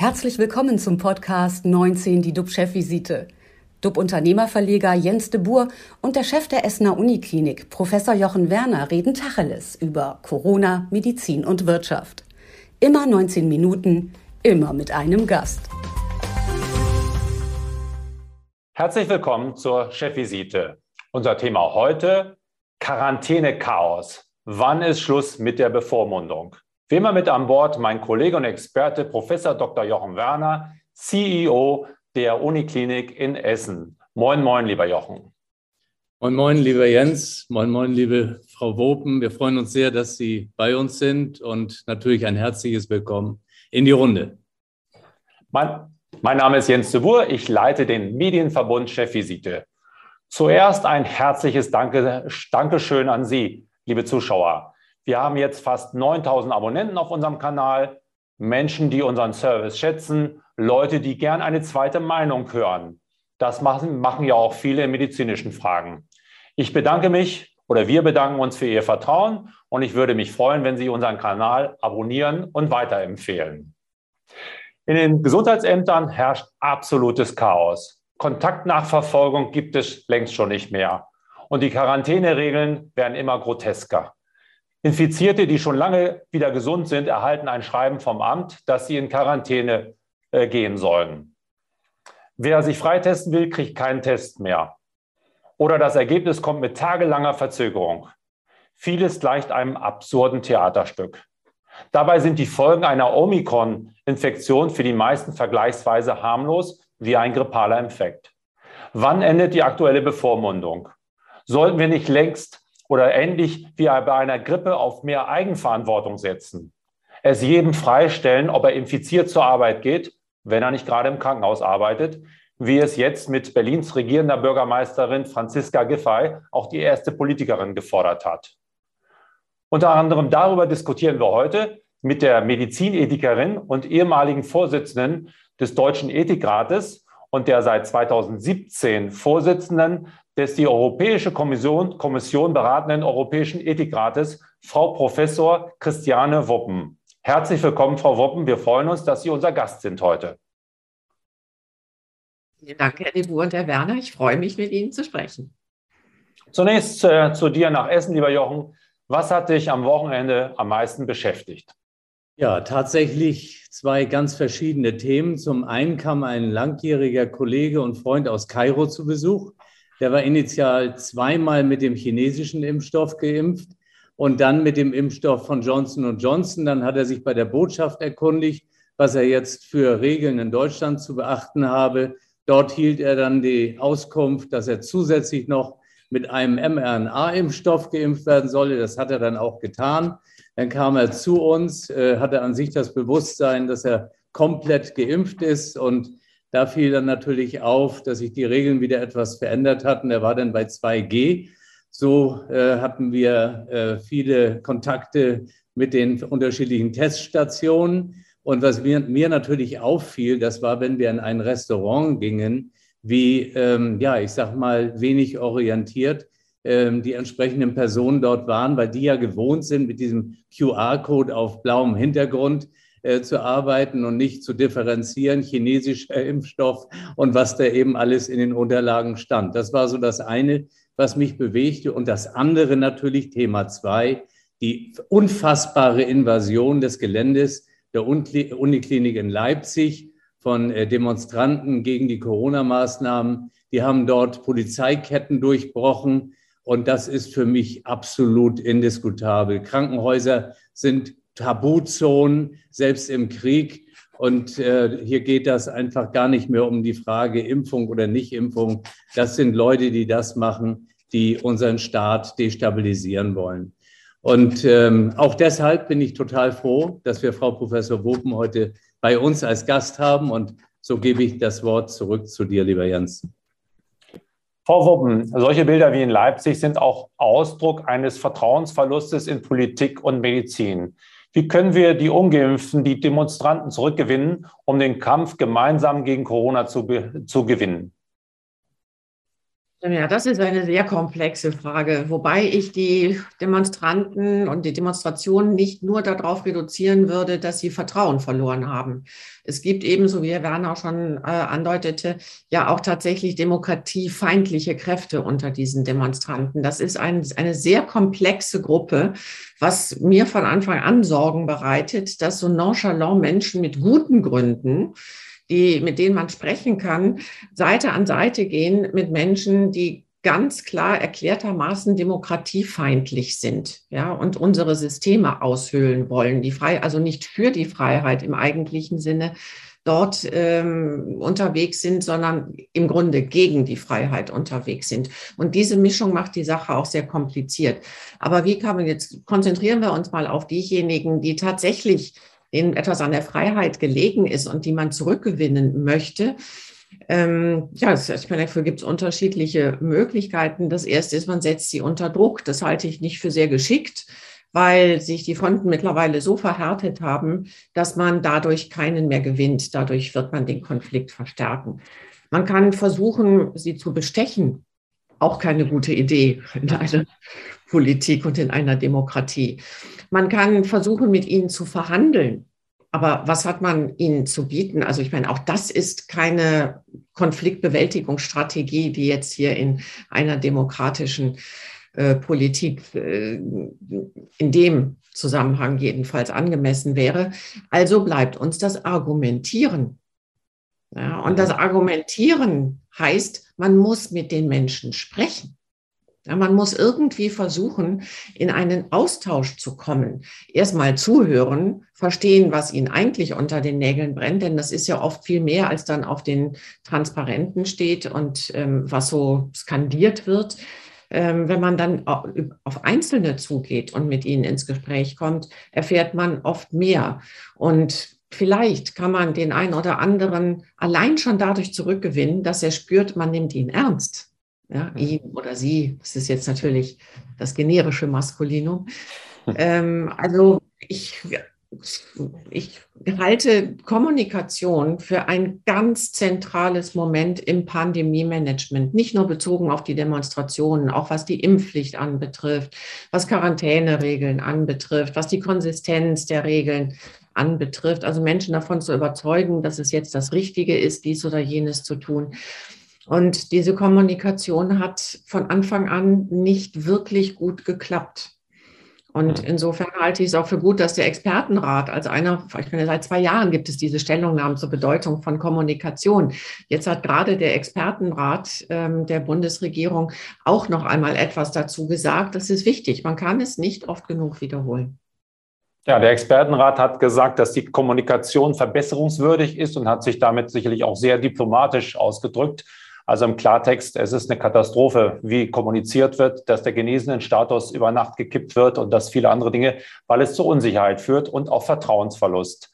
Herzlich willkommen zum Podcast 19, die DUB-Chefvisite. DUB-Unternehmerverleger Jens de Boer und der Chef der Essener Uniklinik, Professor Jochen Werner, reden Tacheles über Corona, Medizin und Wirtschaft. Immer 19 Minuten, immer mit einem Gast. Herzlich willkommen zur Chefvisite. Unser Thema heute: Quarantäne-Chaos. Wann ist Schluss mit der Bevormundung? Wie immer mit an Bord mein Kollege und Experte Professor Dr. Jochen Werner, CEO der Uniklinik in Essen. Moin, moin, lieber Jochen. Moin, moin, lieber Jens. Moin, moin, liebe Frau Wopen. Wir freuen uns sehr, dass Sie bei uns sind und natürlich ein herzliches Willkommen in die Runde. Mein, mein Name ist Jens de Boer. Ich leite den Medienverbund Chefvisite. Zuerst ein herzliches Danke, Dankeschön an Sie, liebe Zuschauer. Wir haben jetzt fast 9000 Abonnenten auf unserem Kanal, Menschen, die unseren Service schätzen, Leute, die gern eine zweite Meinung hören. Das machen, machen ja auch viele in medizinischen Fragen. Ich bedanke mich oder wir bedanken uns für Ihr Vertrauen und ich würde mich freuen, wenn Sie unseren Kanal abonnieren und weiterempfehlen. In den Gesundheitsämtern herrscht absolutes Chaos. Kontaktnachverfolgung gibt es längst schon nicht mehr. Und die Quarantäneregeln werden immer grotesker. Infizierte, die schon lange wieder gesund sind, erhalten ein Schreiben vom Amt, dass sie in Quarantäne äh, gehen sollen. Wer sich freitesten will, kriegt keinen Test mehr. Oder das Ergebnis kommt mit tagelanger Verzögerung. Vieles gleicht einem absurden Theaterstück. Dabei sind die Folgen einer Omikron-Infektion für die meisten vergleichsweise harmlos wie ein grippaler Infekt. Wann endet die aktuelle Bevormundung? Sollten wir nicht längst oder ähnlich wie bei einer Grippe auf mehr Eigenverantwortung setzen. Es jedem freistellen, ob er infiziert zur Arbeit geht, wenn er nicht gerade im Krankenhaus arbeitet, wie es jetzt mit Berlins regierender Bürgermeisterin Franziska Giffey, auch die erste Politikerin, gefordert hat. Unter anderem darüber diskutieren wir heute mit der Medizinethikerin und ehemaligen Vorsitzenden des Deutschen Ethikrates und der seit 2017 Vorsitzenden des die Europäische Kommission, Kommission beratenden Europäischen Ethikrates, Frau Professor Christiane Wuppen. Herzlich willkommen, Frau Wuppen. Wir freuen uns, dass Sie unser Gast sind heute. Vielen Dank, Herr Debu und Herr Werner. Ich freue mich, mit Ihnen zu sprechen. Zunächst äh, zu dir nach Essen, lieber Jochen. Was hat dich am Wochenende am meisten beschäftigt? Ja, tatsächlich zwei ganz verschiedene Themen. Zum einen kam ein langjähriger Kollege und Freund aus Kairo zu Besuch. Der war initial zweimal mit dem chinesischen Impfstoff geimpft und dann mit dem Impfstoff von Johnson Johnson. Dann hat er sich bei der Botschaft erkundigt, was er jetzt für Regeln in Deutschland zu beachten habe. Dort hielt er dann die Auskunft, dass er zusätzlich noch mit einem mRNA-Impfstoff geimpft werden solle. Das hat er dann auch getan. Dann kam er zu uns, äh, hatte an sich das Bewusstsein, dass er komplett geimpft ist und da fiel dann natürlich auf, dass sich die Regeln wieder etwas verändert hatten. Er war dann bei 2G. So äh, hatten wir äh, viele Kontakte mit den unterschiedlichen Teststationen. Und was mir, mir natürlich auffiel, das war, wenn wir in ein Restaurant gingen, wie, ähm, ja, ich sag mal, wenig orientiert ähm, die entsprechenden Personen dort waren, weil die ja gewohnt sind, mit diesem QR-Code auf blauem Hintergrund äh, zu arbeiten und nicht zu differenzieren, chinesischer Impfstoff und was da eben alles in den Unterlagen stand. Das war so das eine, was mich bewegte. Und das andere natürlich, Thema zwei, die unfassbare Invasion des Geländes der Uniklinik in Leipzig von äh, Demonstranten gegen die Corona-Maßnahmen. Die haben dort Polizeiketten durchbrochen. Und das ist für mich absolut indiskutabel. Krankenhäuser sind Tabuzonen, selbst im Krieg. Und äh, hier geht das einfach gar nicht mehr um die Frage Impfung oder Nicht-Impfung. Das sind Leute, die das machen, die unseren Staat destabilisieren wollen. Und ähm, auch deshalb bin ich total froh, dass wir Frau Professor Wopen heute bei uns als Gast haben. Und so gebe ich das Wort zurück zu dir, lieber Jens. Frau Wuppen, solche Bilder wie in Leipzig sind auch Ausdruck eines Vertrauensverlustes in Politik und Medizin. Wie können wir die Ungeimpften, die Demonstranten zurückgewinnen, um den Kampf gemeinsam gegen Corona zu, zu gewinnen? Ja, das ist eine sehr komplexe Frage, wobei ich die Demonstranten und die Demonstrationen nicht nur darauf reduzieren würde, dass sie Vertrauen verloren haben. Es gibt ebenso, wie Herr Werner schon äh, andeutete, ja auch tatsächlich demokratiefeindliche Kräfte unter diesen Demonstranten. Das ist ein, eine sehr komplexe Gruppe, was mir von Anfang an Sorgen bereitet, dass so nonchalant Menschen mit guten Gründen die, mit denen man sprechen kann, Seite an Seite gehen mit Menschen, die ganz klar erklärtermaßen demokratiefeindlich sind, ja, und unsere Systeme aushöhlen wollen, die frei, also nicht für die Freiheit im eigentlichen Sinne dort ähm, unterwegs sind, sondern im Grunde gegen die Freiheit unterwegs sind. Und diese Mischung macht die Sache auch sehr kompliziert. Aber wie kann man jetzt, konzentrieren wir uns mal auf diejenigen, die tatsächlich denen etwas an der Freiheit gelegen ist und die man zurückgewinnen möchte. Ähm, ja, ich meine, dafür gibt es unterschiedliche Möglichkeiten. Das erste ist, man setzt sie unter Druck. Das halte ich nicht für sehr geschickt, weil sich die Fronten mittlerweile so verhärtet haben, dass man dadurch keinen mehr gewinnt. Dadurch wird man den Konflikt verstärken. Man kann versuchen, sie zu bestechen. Auch keine gute Idee in einer Politik und in einer Demokratie. Man kann versuchen, mit ihnen zu verhandeln. Aber was hat man ihnen zu bieten? Also ich meine, auch das ist keine Konfliktbewältigungsstrategie, die jetzt hier in einer demokratischen äh, Politik äh, in dem Zusammenhang jedenfalls angemessen wäre. Also bleibt uns das Argumentieren. Ja, und das Argumentieren heißt, man muss mit den Menschen sprechen. Ja, man muss irgendwie versuchen, in einen Austausch zu kommen. Erstmal zuhören, verstehen, was ihnen eigentlich unter den Nägeln brennt, denn das ist ja oft viel mehr, als dann auf den Transparenten steht und ähm, was so skandiert wird. Ähm, wenn man dann auf Einzelne zugeht und mit ihnen ins Gespräch kommt, erfährt man oft mehr. Und vielleicht kann man den einen oder anderen allein schon dadurch zurückgewinnen, dass er spürt, man nimmt ihn ernst ja, ihn oder sie, das ist jetzt natürlich das generische Maskulinum. Ähm, also ich, ich halte Kommunikation für ein ganz zentrales Moment im Pandemie-Management, nicht nur bezogen auf die Demonstrationen, auch was die Impfpflicht anbetrifft, was Quarantäneregeln anbetrifft, was die Konsistenz der Regeln anbetrifft, also Menschen davon zu überzeugen, dass es jetzt das Richtige ist, dies oder jenes zu tun. Und diese Kommunikation hat von Anfang an nicht wirklich gut geklappt. Und insofern halte ich es auch für gut, dass der Expertenrat als einer, ich meine, seit zwei Jahren gibt es diese Stellungnahmen zur Bedeutung von Kommunikation. Jetzt hat gerade der Expertenrat ähm, der Bundesregierung auch noch einmal etwas dazu gesagt. Das ist wichtig. Man kann es nicht oft genug wiederholen. Ja, der Expertenrat hat gesagt, dass die Kommunikation verbesserungswürdig ist und hat sich damit sicherlich auch sehr diplomatisch ausgedrückt. Also im Klartext, es ist eine Katastrophe, wie kommuniziert wird, dass der genesenen Status über Nacht gekippt wird und dass viele andere Dinge, weil es zur Unsicherheit führt und auch Vertrauensverlust.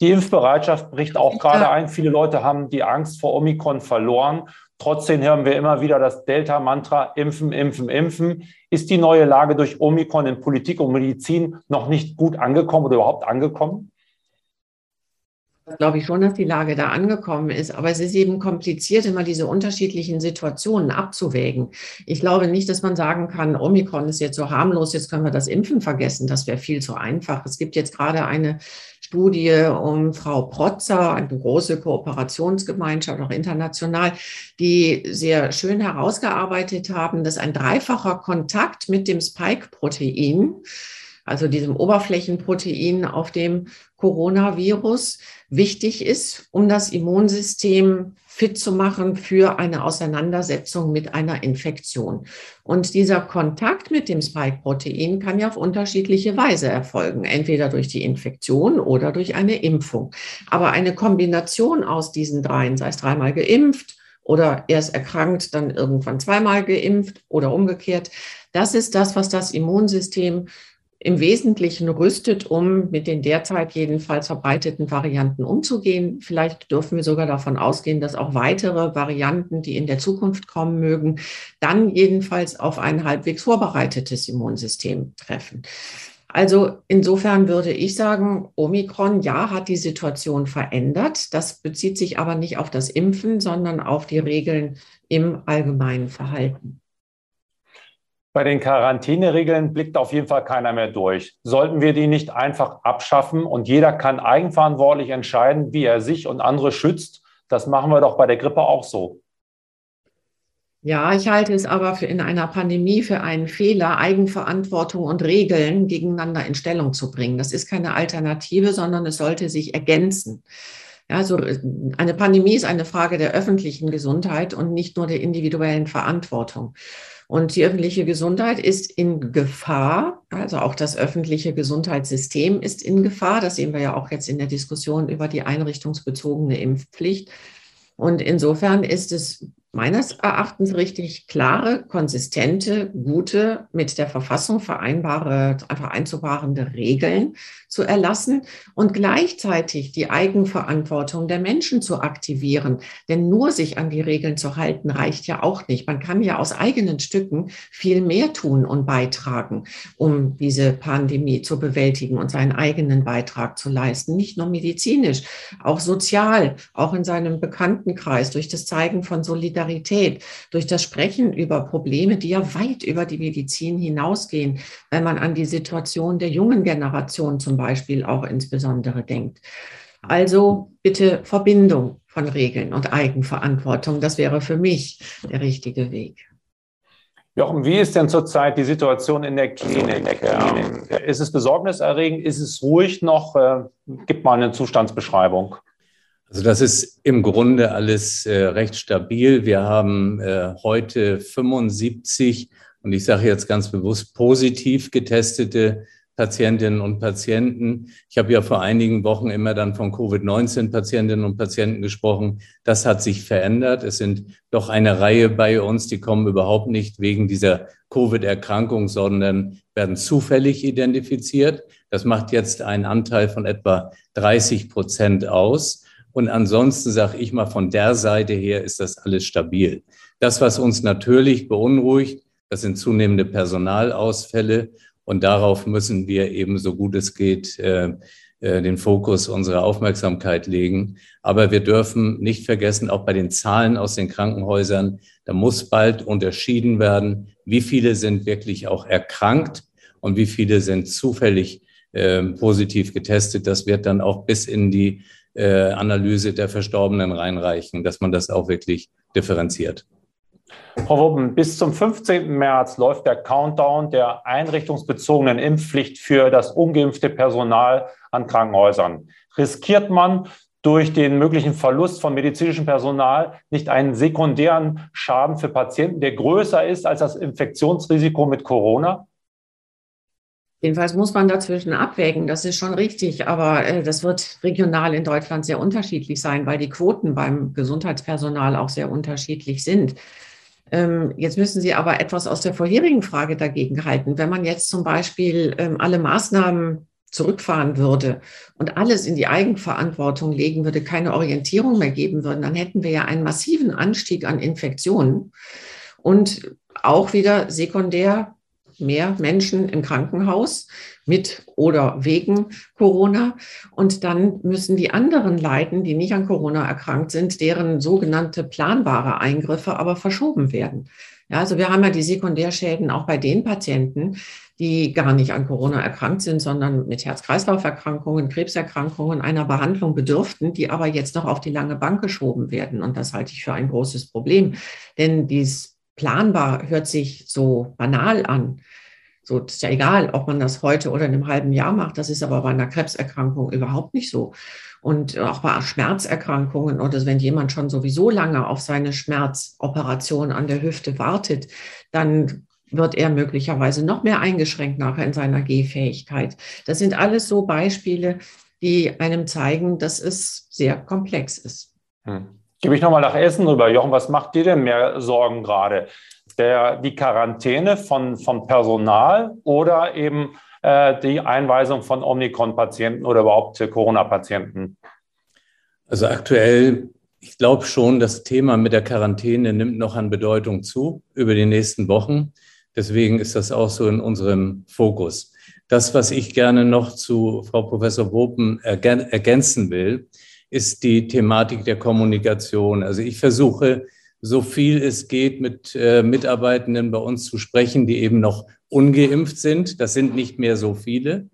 Die Impfbereitschaft bricht auch gerade ein. Viele Leute haben die Angst vor Omikron verloren. Trotzdem hören wir immer wieder das Delta-Mantra, impfen, impfen, impfen. Ist die neue Lage durch Omikron in Politik und Medizin noch nicht gut angekommen oder überhaupt angekommen? Glaube ich schon, dass die Lage da angekommen ist. Aber es ist eben kompliziert, immer diese unterschiedlichen Situationen abzuwägen. Ich glaube nicht, dass man sagen kann, Omikron ist jetzt so harmlos, jetzt können wir das Impfen vergessen. Das wäre viel zu einfach. Es gibt jetzt gerade eine Studie um Frau Protzer, eine große Kooperationsgemeinschaft, auch international, die sehr schön herausgearbeitet haben, dass ein dreifacher Kontakt mit dem Spike-Protein also diesem Oberflächenprotein auf dem Coronavirus, wichtig ist, um das Immunsystem fit zu machen für eine Auseinandersetzung mit einer Infektion. Und dieser Kontakt mit dem Spike-Protein kann ja auf unterschiedliche Weise erfolgen, entweder durch die Infektion oder durch eine Impfung. Aber eine Kombination aus diesen dreien, sei es dreimal geimpft oder erst erkrankt, dann irgendwann zweimal geimpft oder umgekehrt, das ist das, was das Immunsystem im Wesentlichen rüstet, um mit den derzeit jedenfalls verbreiteten Varianten umzugehen. Vielleicht dürfen wir sogar davon ausgehen, dass auch weitere Varianten, die in der Zukunft kommen mögen, dann jedenfalls auf ein halbwegs vorbereitetes Immunsystem treffen. Also insofern würde ich sagen, Omikron, ja, hat die Situation verändert. Das bezieht sich aber nicht auf das Impfen, sondern auf die Regeln im allgemeinen Verhalten. Bei den Quarantäneregeln blickt auf jeden Fall keiner mehr durch. Sollten wir die nicht einfach abschaffen und jeder kann eigenverantwortlich entscheiden, wie er sich und andere schützt? Das machen wir doch bei der Grippe auch so. Ja, ich halte es aber für in einer Pandemie für einen Fehler, Eigenverantwortung und Regeln gegeneinander in Stellung zu bringen. Das ist keine Alternative, sondern es sollte sich ergänzen. Ja, so eine Pandemie ist eine Frage der öffentlichen Gesundheit und nicht nur der individuellen Verantwortung. Und die öffentliche Gesundheit ist in Gefahr, also auch das öffentliche Gesundheitssystem ist in Gefahr. Das sehen wir ja auch jetzt in der Diskussion über die einrichtungsbezogene Impfpflicht. Und insofern ist es meines Erachtens richtig klare, konsistente, gute, mit der Verfassung vereinbare, vereinbarende Regeln zu erlassen und gleichzeitig die Eigenverantwortung der Menschen zu aktivieren. Denn nur sich an die Regeln zu halten, reicht ja auch nicht. Man kann ja aus eigenen Stücken viel mehr tun und beitragen, um diese Pandemie zu bewältigen und seinen eigenen Beitrag zu leisten. Nicht nur medizinisch, auch sozial, auch in seinem Bekanntenkreis, durch das Zeigen von Solidarität Solidarität, durch das Sprechen über Probleme, die ja weit über die Medizin hinausgehen, wenn man an die Situation der jungen Generation zum Beispiel auch insbesondere denkt. Also bitte Verbindung von Regeln und Eigenverantwortung. Das wäre für mich der richtige Weg. Jochen, wie ist denn zurzeit die Situation in der Klinik? Ähm, ist es besorgniserregend? Ist es ruhig noch? Äh, gib mal eine Zustandsbeschreibung. Also das ist im Grunde alles äh, recht stabil. Wir haben äh, heute 75 und ich sage jetzt ganz bewusst positiv getestete Patientinnen und Patienten. Ich habe ja vor einigen Wochen immer dann von Covid-19-Patientinnen und Patienten gesprochen. Das hat sich verändert. Es sind doch eine Reihe bei uns, die kommen überhaupt nicht wegen dieser Covid-Erkrankung, sondern werden zufällig identifiziert. Das macht jetzt einen Anteil von etwa 30 Prozent aus. Und ansonsten sage ich mal, von der Seite her ist das alles stabil. Das, was uns natürlich beunruhigt, das sind zunehmende Personalausfälle. Und darauf müssen wir eben, so gut es geht, äh, äh, den Fokus unserer Aufmerksamkeit legen. Aber wir dürfen nicht vergessen, auch bei den Zahlen aus den Krankenhäusern, da muss bald unterschieden werden, wie viele sind wirklich auch erkrankt und wie viele sind zufällig äh, positiv getestet. Das wird dann auch bis in die äh, Analyse der Verstorbenen reinreichen, dass man das auch wirklich differenziert. Frau Wuppen, bis zum 15. März läuft der Countdown der einrichtungsbezogenen Impfpflicht für das ungeimpfte Personal an Krankenhäusern. Riskiert man durch den möglichen Verlust von medizinischem Personal nicht einen sekundären Schaden für Patienten, der größer ist als das Infektionsrisiko mit Corona? Jedenfalls muss man dazwischen abwägen, das ist schon richtig, aber äh, das wird regional in Deutschland sehr unterschiedlich sein, weil die Quoten beim Gesundheitspersonal auch sehr unterschiedlich sind. Ähm, jetzt müssen Sie aber etwas aus der vorherigen Frage dagegen halten. Wenn man jetzt zum Beispiel ähm, alle Maßnahmen zurückfahren würde und alles in die Eigenverantwortung legen würde, keine Orientierung mehr geben würden, dann hätten wir ja einen massiven Anstieg an Infektionen und auch wieder sekundär mehr Menschen im Krankenhaus mit oder wegen Corona. Und dann müssen die anderen leiden, die nicht an Corona erkrankt sind, deren sogenannte planbare Eingriffe aber verschoben werden. Ja, also wir haben ja die Sekundärschäden auch bei den Patienten, die gar nicht an Corona erkrankt sind, sondern mit Herz-Kreislauf-Erkrankungen, Krebserkrankungen einer Behandlung bedürften, die aber jetzt noch auf die lange Bank geschoben werden. Und das halte ich für ein großes Problem. Denn dies planbar hört sich so banal an. So, ist ja egal, ob man das heute oder in einem halben Jahr macht. Das ist aber bei einer Krebserkrankung überhaupt nicht so. Und auch bei Schmerzerkrankungen oder wenn jemand schon sowieso lange auf seine Schmerzoperation an der Hüfte wartet, dann wird er möglicherweise noch mehr eingeschränkt nachher in seiner Gehfähigkeit. Das sind alles so Beispiele, die einem zeigen, dass es sehr komplex ist. Hm. Gebe ich nochmal nach Essen rüber. Jochen, was macht dir denn mehr Sorgen gerade? der, die Quarantäne von, von Personal oder eben äh, die Einweisung von Omikron-Patienten oder überhaupt Corona-Patienten? Also aktuell, ich glaube schon, das Thema mit der Quarantäne nimmt noch an Bedeutung zu über die nächsten Wochen. Deswegen ist das auch so in unserem Fokus. Das, was ich gerne noch zu Frau Professor Wopen ergänzen will, ist die Thematik der Kommunikation. Also ich versuche, so viel es geht, mit äh, Mitarbeitenden bei uns zu sprechen, die eben noch ungeimpft sind. Das sind nicht mehr so viele.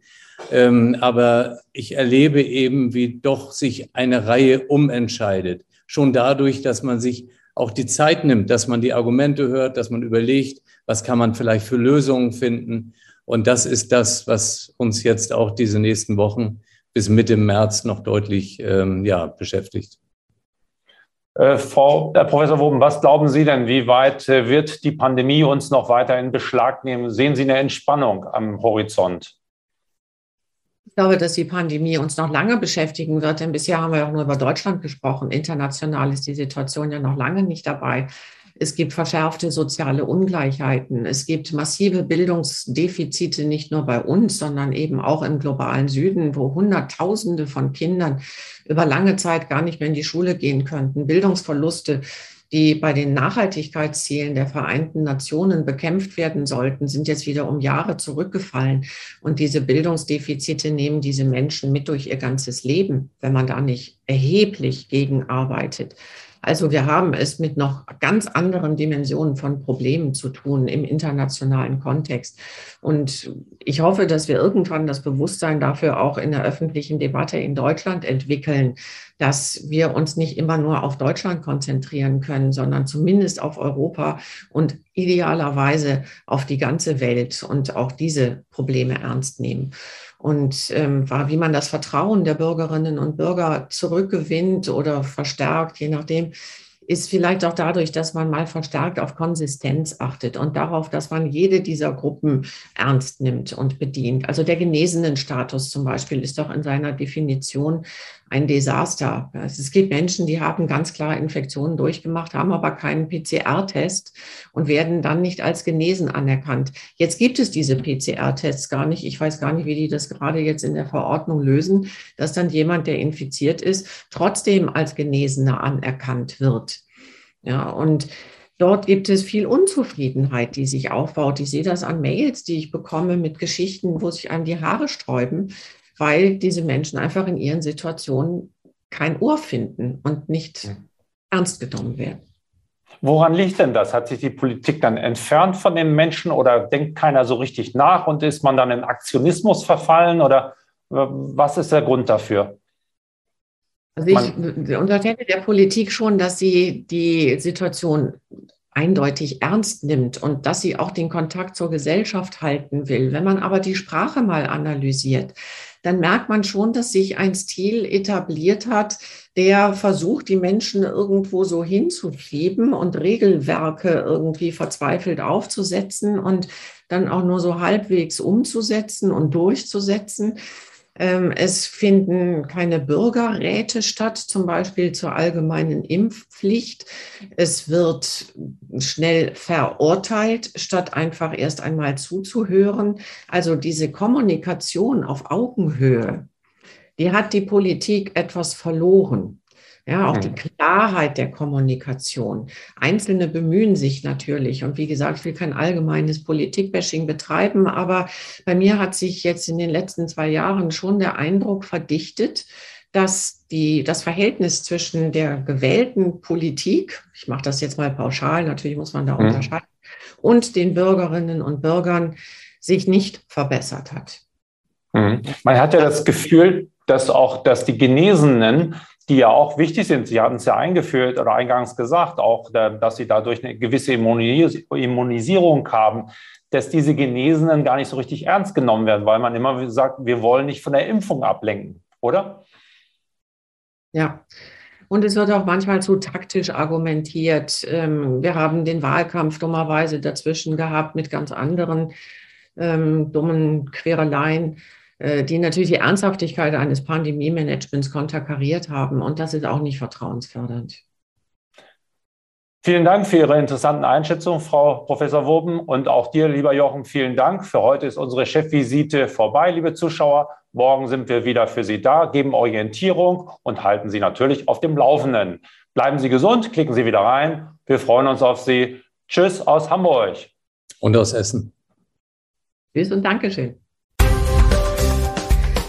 Ähm, aber ich erlebe eben, wie doch sich eine Reihe umentscheidet. Schon dadurch, dass man sich auch die Zeit nimmt, dass man die Argumente hört, dass man überlegt, was kann man vielleicht für Lösungen finden. Und das ist das, was uns jetzt auch diese nächsten Wochen bis Mitte März noch deutlich ähm, ja, beschäftigt. Äh, Frau äh, Professor Woben, was glauben Sie denn, wie weit äh, wird die Pandemie uns noch weiter in Beschlag nehmen? Sehen Sie eine Entspannung am Horizont? Ich glaube, dass die Pandemie uns noch lange beschäftigen wird, denn bisher haben wir auch nur über Deutschland gesprochen. International ist die Situation ja noch lange nicht dabei. Es gibt verschärfte soziale Ungleichheiten. Es gibt massive Bildungsdefizite nicht nur bei uns, sondern eben auch im globalen Süden, wo Hunderttausende von Kindern über lange Zeit gar nicht mehr in die Schule gehen könnten. Bildungsverluste, die bei den Nachhaltigkeitszielen der Vereinten Nationen bekämpft werden sollten, sind jetzt wieder um Jahre zurückgefallen. Und diese Bildungsdefizite nehmen diese Menschen mit durch ihr ganzes Leben, wenn man da nicht erheblich gegenarbeitet. Also wir haben es mit noch ganz anderen Dimensionen von Problemen zu tun im internationalen Kontext. Und ich hoffe, dass wir irgendwann das Bewusstsein dafür auch in der öffentlichen Debatte in Deutschland entwickeln, dass wir uns nicht immer nur auf Deutschland konzentrieren können, sondern zumindest auf Europa und idealerweise auf die ganze Welt und auch diese Probleme ernst nehmen und ähm, wie man das Vertrauen der Bürgerinnen und Bürger zurückgewinnt oder verstärkt, je nachdem, ist vielleicht auch dadurch, dass man mal verstärkt auf Konsistenz achtet und darauf, dass man jede dieser Gruppen ernst nimmt und bedient. Also der genesenen Status zum Beispiel ist doch in seiner Definition ein Desaster. Es gibt Menschen, die haben ganz klar Infektionen durchgemacht, haben aber keinen PCR-Test und werden dann nicht als genesen anerkannt. Jetzt gibt es diese PCR-Tests gar nicht. Ich weiß gar nicht, wie die das gerade jetzt in der Verordnung lösen, dass dann jemand, der infiziert ist, trotzdem als Genesener anerkannt wird. Ja, und Dort gibt es viel Unzufriedenheit, die sich aufbaut. Ich sehe das an Mails, die ich bekomme mit Geschichten, wo sich einem die Haare sträuben, weil diese Menschen einfach in ihren Situationen kein Ohr finden und nicht ernst genommen werden. Woran liegt denn das? Hat sich die Politik dann entfernt von den Menschen oder denkt keiner so richtig nach und ist man dann in Aktionismus verfallen oder äh, was ist der Grund dafür? Also ich unterstelle der Politik schon, dass sie die Situation eindeutig ernst nimmt und dass sie auch den Kontakt zur Gesellschaft halten will. Wenn man aber die Sprache mal analysiert, dann merkt man schon, dass sich ein Stil etabliert hat, der versucht, die Menschen irgendwo so hinzuschieben und Regelwerke irgendwie verzweifelt aufzusetzen und dann auch nur so halbwegs umzusetzen und durchzusetzen. Ähm, es finden keine Bürgerräte statt, zum Beispiel zur allgemeinen Impfpflicht. Es wird schnell verurteilt, statt einfach erst einmal zuzuhören. Also diese Kommunikation auf Augenhöhe, die hat die Politik etwas verloren. Ja, auch die mhm. Klarheit der Kommunikation. Einzelne bemühen sich natürlich. Und wie gesagt, ich will kein allgemeines Politikbashing betreiben, aber bei mir hat sich jetzt in den letzten zwei Jahren schon der Eindruck verdichtet, dass die, das Verhältnis zwischen der gewählten Politik, ich mache das jetzt mal pauschal, natürlich muss man da mhm. unterscheiden, und den Bürgerinnen und Bürgern sich nicht verbessert hat. Mhm. Man hat ja das Gefühl, dass auch, dass die Genesenen die ja auch wichtig sind. Sie hatten es ja eingeführt oder eingangs gesagt, auch, dass sie dadurch eine gewisse Immunisierung haben, dass diese Genesenen gar nicht so richtig ernst genommen werden, weil man immer sagt, wir wollen nicht von der Impfung ablenken, oder? Ja. Und es wird auch manchmal zu taktisch argumentiert. Ähm, wir haben den Wahlkampf dummerweise dazwischen gehabt mit ganz anderen ähm, dummen Quereleien. Äh, die natürlich die Ernsthaftigkeit eines Pandemie-Managements konterkariert haben. Und das ist auch nicht vertrauensfördernd. Vielen Dank für Ihre interessanten Einschätzungen, Frau Professor Woben. Und auch dir, lieber Jochen, vielen Dank. Für heute ist unsere Chefvisite vorbei, liebe Zuschauer. Morgen sind wir wieder für Sie da, geben Orientierung und halten Sie natürlich auf dem Laufenden. Bleiben Sie gesund, klicken Sie wieder rein. Wir freuen uns auf Sie. Tschüss aus Hamburg. Und aus Essen. Tschüss und Dankeschön.